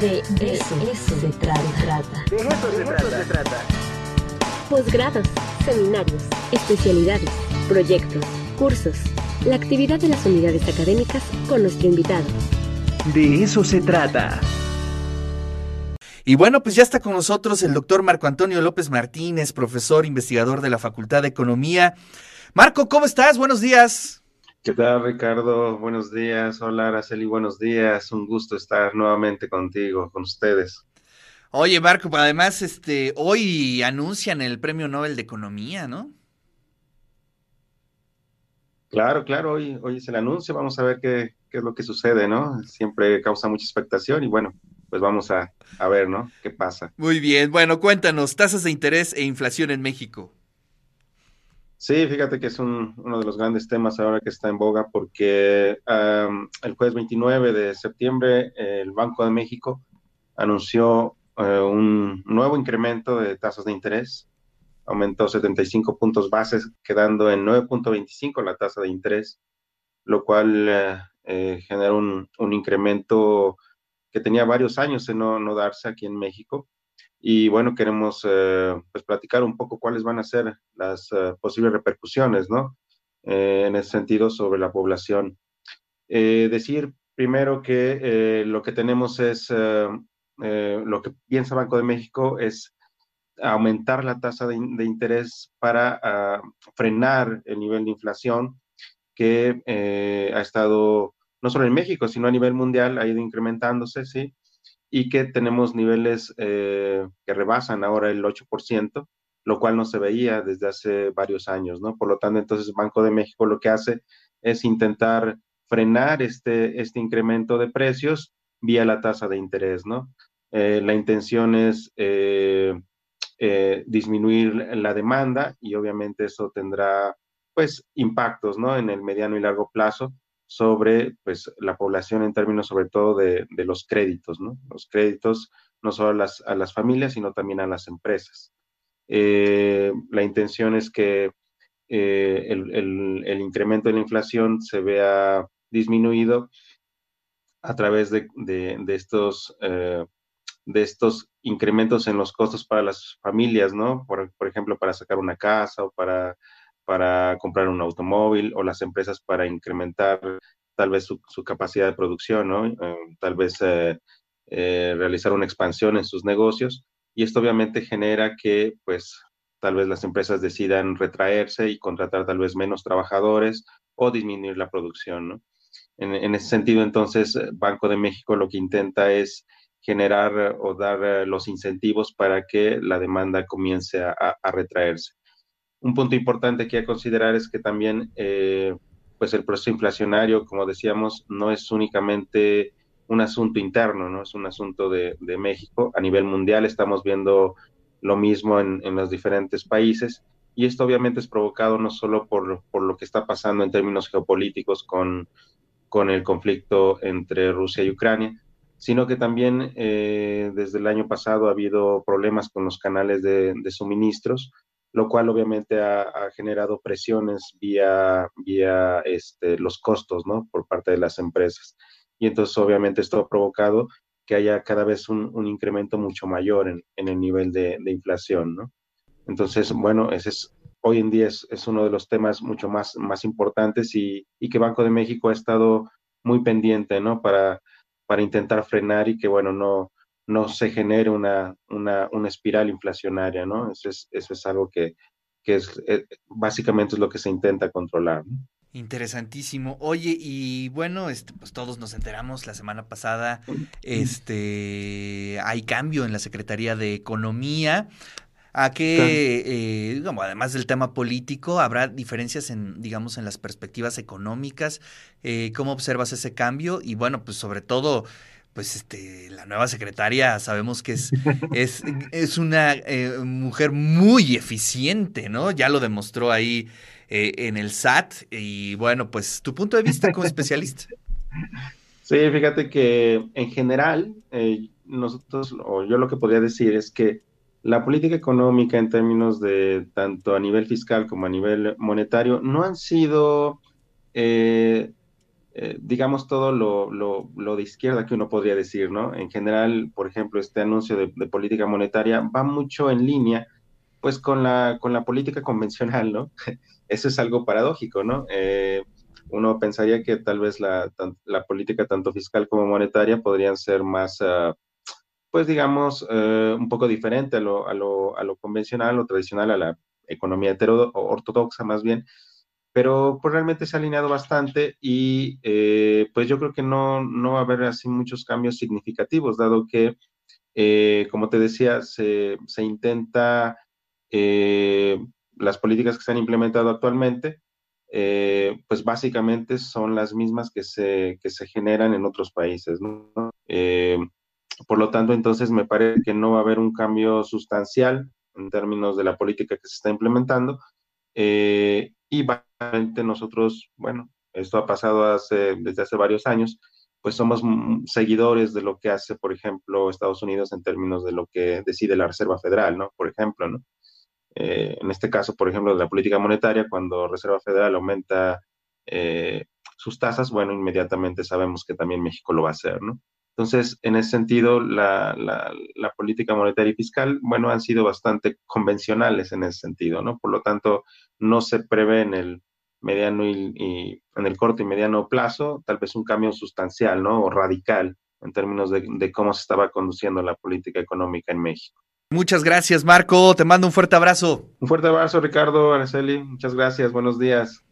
De, eso, se trata. De eso, se, trata. Posgrados, seminarios, especialidades, proyectos, cursos, la actividad de las unidades académicas con nuestro invitado. De eso se trata. Y bueno, pues ya está con nosotros el doctor Marco Antonio López Martínez, profesor investigador de la Facultad de Economía. Marco, ¿cómo estás? Buenos días. ¿Qué tal, Ricardo? Buenos días. Hola, Araceli, buenos días. Un gusto estar nuevamente contigo, con ustedes. Oye, Marco, además, este, hoy anuncian el Premio Nobel de Economía, ¿no? Claro, claro, hoy, hoy es el anuncio, vamos a ver qué, qué es lo que sucede, ¿no? Siempre causa mucha expectación y bueno, pues vamos a, a ver, ¿no? ¿Qué pasa? Muy bien, bueno, cuéntanos, tasas de interés e inflación en México. Sí, fíjate que es un, uno de los grandes temas ahora que está en boga porque el jueves 29 de septiembre el Banco de México anunció eh, un nuevo incremento de tasas de interés. Aumentó 75 puntos bases, quedando en 9.25 la tasa de interés, lo cual eh, eh, generó un, un, incremento que tenía varios años de no, no darse aquí en México y bueno, queremos eh, pues platicar un poco cuáles van a ser las eh, posibles repercusiones, ¿no? Eh, en ese sentido sobre la población. decir primero que lo que tenemos es, lo que piensa Banco de México es aumentar la tasa de, interés para uh, frenar el nivel de inflación que ha estado no solo en México, sino a nivel mundial, ha ido incrementándose, ¿sí? Y que tenemos niveles eh, que rebasan ahora el 8%, lo cual no se veía desde hace varios años, ¿no? Por lo tanto, entonces Banco de México lo que hace es intentar frenar este, este incremento de precios vía la tasa de interés, ¿no? Eh, la intención es eh, disminuir la demanda y obviamente eso tendrá, pues, impactos, ¿no? En el mediano y largo plazo, sobre pues, la población en términos sobre todo de, de los créditos, ¿no? Los créditos no solo a las, a las familias, sino también a las empresas. Eh, la intención es que eh, el, el, el, incremento de la inflación se vea disminuido a través de, de, de estos, eh, de estos incrementos en los costos para las familias, ¿no? Por, por ejemplo, para sacar una casa o para para comprar un automóvil o las empresas para incrementar tal vez su, capacidad de producción, ¿no? Eh, tal vez eh, eh, realizar una expansión en sus negocios. Y esto obviamente genera que, pues, tal vez las empresas decidan retraerse y contratar tal vez menos trabajadores o disminuir la producción, ¿no? En, ese sentido, entonces, Banco de México lo que intenta es generar o dar los incentivos para que la demanda comience a retraerse un punto importante hay que considerar es que también eh, pues el proceso inflacionario, como decíamos, no es únicamente un asunto interno, ¿no? Es un asunto de, México. A nivel mundial estamos viendo lo mismo en, los diferentes países y esto obviamente es provocado no solo por, lo que está pasando en términos geopolíticos con, el conflicto entre Rusia y Ucrania, sino que también eh, desde el año pasado ha habido problemas con los canales de suministros, lo cual obviamente ha, generado presiones vía, vía este, los costos, ¿no? Por parte de las empresas. Y entonces obviamente esto ha provocado que haya cada vez un, un incremento mucho mayor en, en el nivel de, de, inflación, ¿no? Entonces, bueno, ese es, hoy en día es, es uno de los temas mucho más, más importantes y, y, que Banco de México ha estado muy pendiente, ¿no? Para, para intentar frenar y que, bueno, no, no se genere una, una, una espiral inflacionaria, ¿no? Eso es, eso es algo que, que es, eh, básicamente es lo que se intenta controlar, ¿no? Interesantísimo. Oye, y bueno, este, pues todos nos enteramos la semana pasada, este, hay cambio en la Secretaría de Economía. A que, eh, digamos, además del tema político, habrá diferencias en, digamos, en las perspectivas económicas. Eh, ¿Cómo observas ese cambio? Y bueno, pues sobre todo, pues este, la nueva secretaria sabemos que es, es, es una eh, mujer muy eficiente, ¿no? Ya lo demostró ahí eh, en el SAT. Y bueno, pues tu punto de vista como especialista. Sí, fíjate que en general, eh, nosotros, o yo lo que podría decir es que la política económica en términos de tanto a nivel fiscal como a nivel monetario no han sido eh, eh, digamos, todo lo, lo, de izquierda que uno podría decir, ¿no? En general, por ejemplo, este anuncio de, política monetaria va mucho en línea, pues, con la, con la política convencional, ¿no? Eso es algo paradójico, ¿no? Eh, uno pensaría que tal vez la, la, política tanto fiscal como monetaria podrían ser más, uh, pues, digamos, uh, un poco diferente a lo, a, lo, a lo convencional o tradicional, a la economía ortodoxa más bien, pero pues realmente se ha alineado bastante y eh, pues yo creo que no, no va a haber así muchos cambios significativos, dado que, eh, como te decía, se, se intenta eh, las políticas que se han implementado actualmente, pues básicamente son las mismas que se, que se generan en otros países. por lo tanto, entonces me parece que no va a haber un cambio sustancial en términos de la política que se está implementando. Y básicamente nosotros, bueno, esto ha pasado desde hace varios años, pues somos seguidores de lo que hace, por ejemplo, Estados Unidos en términos de lo que decide la Reserva Federal, ¿no? Por ejemplo, ¿no? Eh, en este caso, por ejemplo, de la política monetaria, cuando Reserva Federal aumenta eh, sus tasas, bueno, inmediatamente sabemos que también México lo va a hacer, ¿no? Entonces, en ese sentido, la, la, la, política monetaria y fiscal, bueno, han sido bastante convencionales en ese sentido, ¿no? Por lo tanto, no se prevé en el mediano y, y en el corto y mediano plazo, tal vez un cambio sustancial, ¿no? O radical en términos de, de cómo se estaba conduciendo la política económica en México. Muchas gracias, Marco. Te mando un fuerte abrazo. Un fuerte abrazo, Ricardo, Araceli. Muchas gracias. Buenos días.